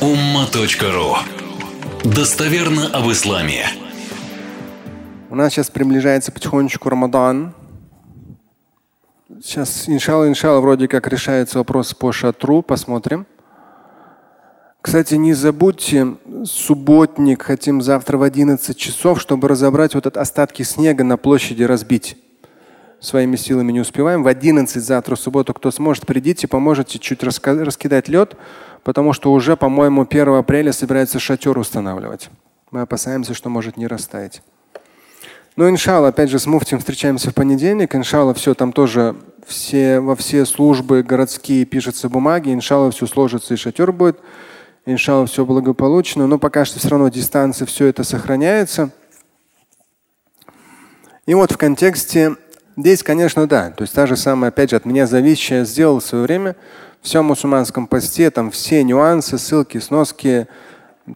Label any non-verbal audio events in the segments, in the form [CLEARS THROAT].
umma.ru Достоверно об исламе. У нас сейчас приближается потихонечку Рамадан. Сейчас, иншалла, иншалла, вроде как решается вопрос по шатру. Посмотрим. Кстати, не забудьте, субботник хотим завтра в 11 часов, чтобы разобрать вот этот остатки снега на площади разбить. Своими силами не успеваем. В 11 завтра в субботу, кто сможет, придите, поможете чуть раскидать лед, потому что уже, по-моему, 1 апреля собирается шатер устанавливать. Мы опасаемся, что может не растаять. Ну, иншалла, опять же, с муфтием встречаемся в понедельник. Иншалла, все там тоже все, во все службы городские пишутся бумаги. Иншалла, все сложится и шатер будет. Иншалла, все благополучно. Но пока что все равно дистанция, все это сохраняется. И вот в контексте здесь, конечно, да. То есть та же самая, опять же, от меня зависящая сделал в свое время все мусульманском посте, там все нюансы, ссылки, сноски,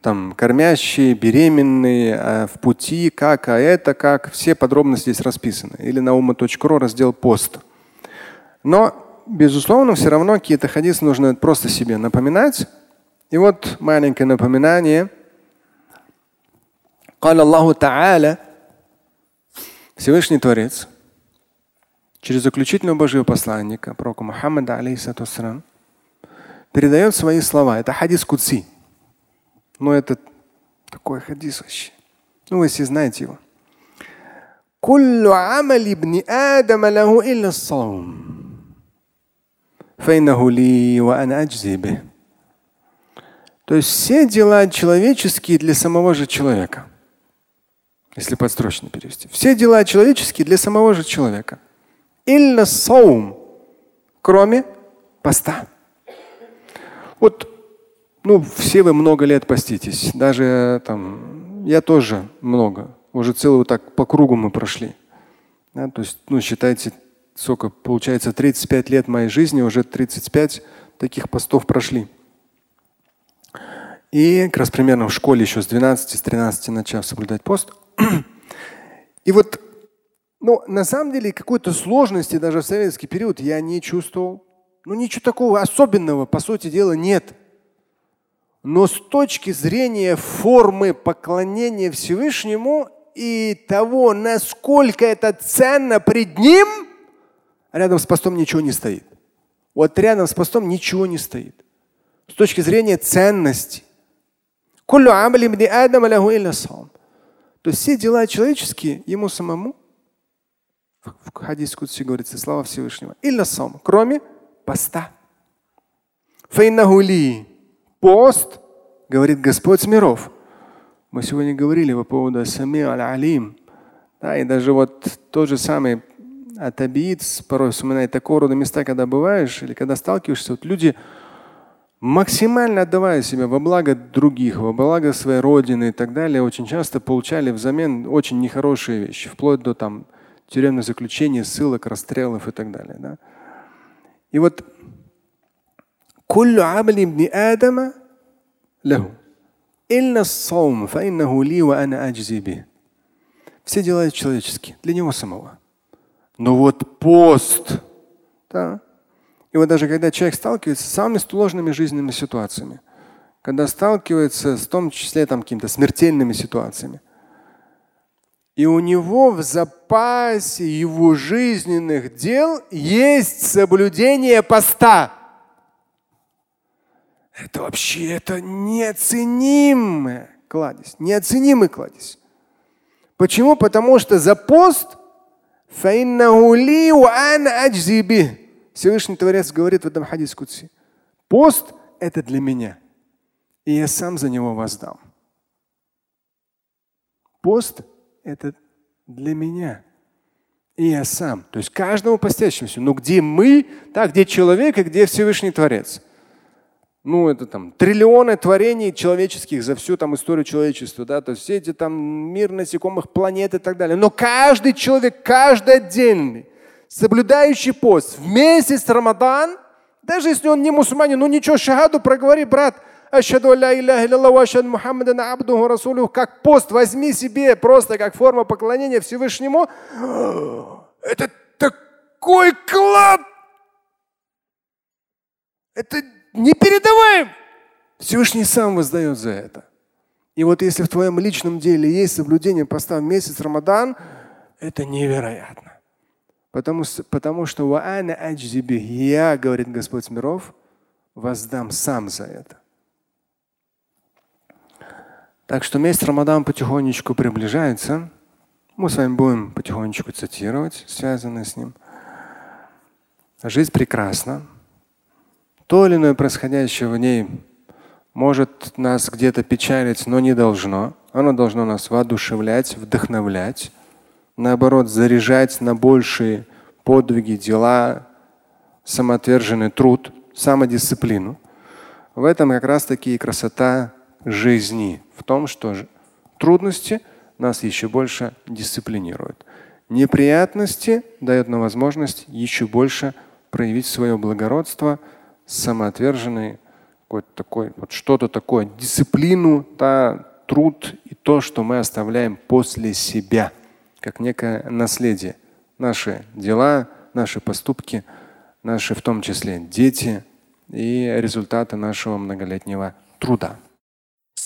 там кормящие, беременные, а в пути, как, а это как, все подробности здесь расписаны. Или на ума.ру раздел пост. Но, безусловно, все равно какие-то хадисы нужно просто себе напоминать, и вот маленькое напоминание. قال الله تعالى Всевышний Творец через заключительного Божьего посланника, пророка Мухаммада, алейхиссату передает свои слова. Это хадис Кудси. Но это такой хадис вообще. Ну, вы все знаете его. كل عمل ابن آدم له إلا الصوم فإنه لي وأنا أجزي به то есть все дела человеческие для самого же человека. Если подстрочно перевести. Все дела человеческие для самого же человека. Илля саум. Кроме поста. Вот, ну, все вы много лет поститесь. Даже там, я тоже много. Уже целую так по кругу мы прошли. Да, то есть, ну, считайте, сколько получается 35 лет моей жизни, уже 35 таких постов прошли. И как раз примерно в школе еще с 12, с 13 начав соблюдать пост. [CLEARS THROAT] И вот, ну, на самом деле, какой-то сложности даже в советский период я не чувствовал. Ну, ничего такого особенного, по сути дела, нет. Но с точки зрения формы поклонения Всевышнему и того, насколько это ценно пред Ним, рядом с постом ничего не стоит. Вот рядом с постом ничего не стоит. С точки зрения ценности. То есть все дела человеческие ему самому, в хадис Кудси говорится, слава Всевышнего, илля саум, кроме поста. Фейнахули. Пост, говорит Господь миров. Мы сегодня говорили по поводу Сами аль-Алим. Да, и даже вот тот же самый атабиец порой вспоминает такого рода места, когда бываешь или когда сталкиваешься, вот люди максимально отдавая себя во благо других, во благо своей родины и так далее, очень часто получали взамен очень нехорошие вещи, вплоть до там тюремного заключения, ссылок, расстрелов и так далее. Да? И вот Все дела человеческие, для него самого. Но вот пост, да, и вот даже когда человек сталкивается с самыми сложными жизненными ситуациями, когда сталкивается с том числе там какими-то смертельными ситуациями, и у него в запасе его жизненных дел есть соблюдение поста. Это вообще это неоценимая кладезь, неоценимый кладезь. Почему? Потому что за пост Всевышний Творец говорит в этом хадисе Кутси, пост – это для меня, и я сам за него воздам. Пост – это для меня, и я сам. То есть каждому постящемуся. Но где мы, так, где человек и где Всевышний Творец. Ну, это там триллионы творений человеческих за всю там историю человечества, да, то есть все эти там мир насекомых, планет и так далее. Но каждый человек, каждый отдельный, соблюдающий пост в месяц Рамадан, даже если он не мусульманин, ну ничего, шахаду проговори, брат, Ашхаду ля илляха илляллах ва ашхаду Мухаммадан абдуху расулюху, как пост возьми себе просто как форма поклонения Всевышнему. Это такой клад! Это не передаваем. Всевышний сам воздает за это. И вот если в твоем личном деле есть соблюдение поста в месяц Рамадан, это невероятно. Потому, потому что я, говорит Господь миров, воздам сам за это. Так что месяц Рамадан потихонечку приближается. Мы с вами будем потихонечку цитировать, связанные с ним. Жизнь прекрасна. То или иное происходящее в ней может нас где-то печалить, но не должно. Оно должно нас воодушевлять, вдохновлять, наоборот, заряжать на большие подвиги, дела, самоотверженный труд, самодисциплину. В этом как раз таки и красота жизни, том, что трудности нас еще больше дисциплинируют. Неприятности дают нам возможность еще больше проявить свое благородство, самоотверженный какой-то такой, вот что-то такое, дисциплину, да, труд и то, что мы оставляем после себя, как некое наследие. Наши дела, наши поступки, наши в том числе дети и результаты нашего многолетнего труда.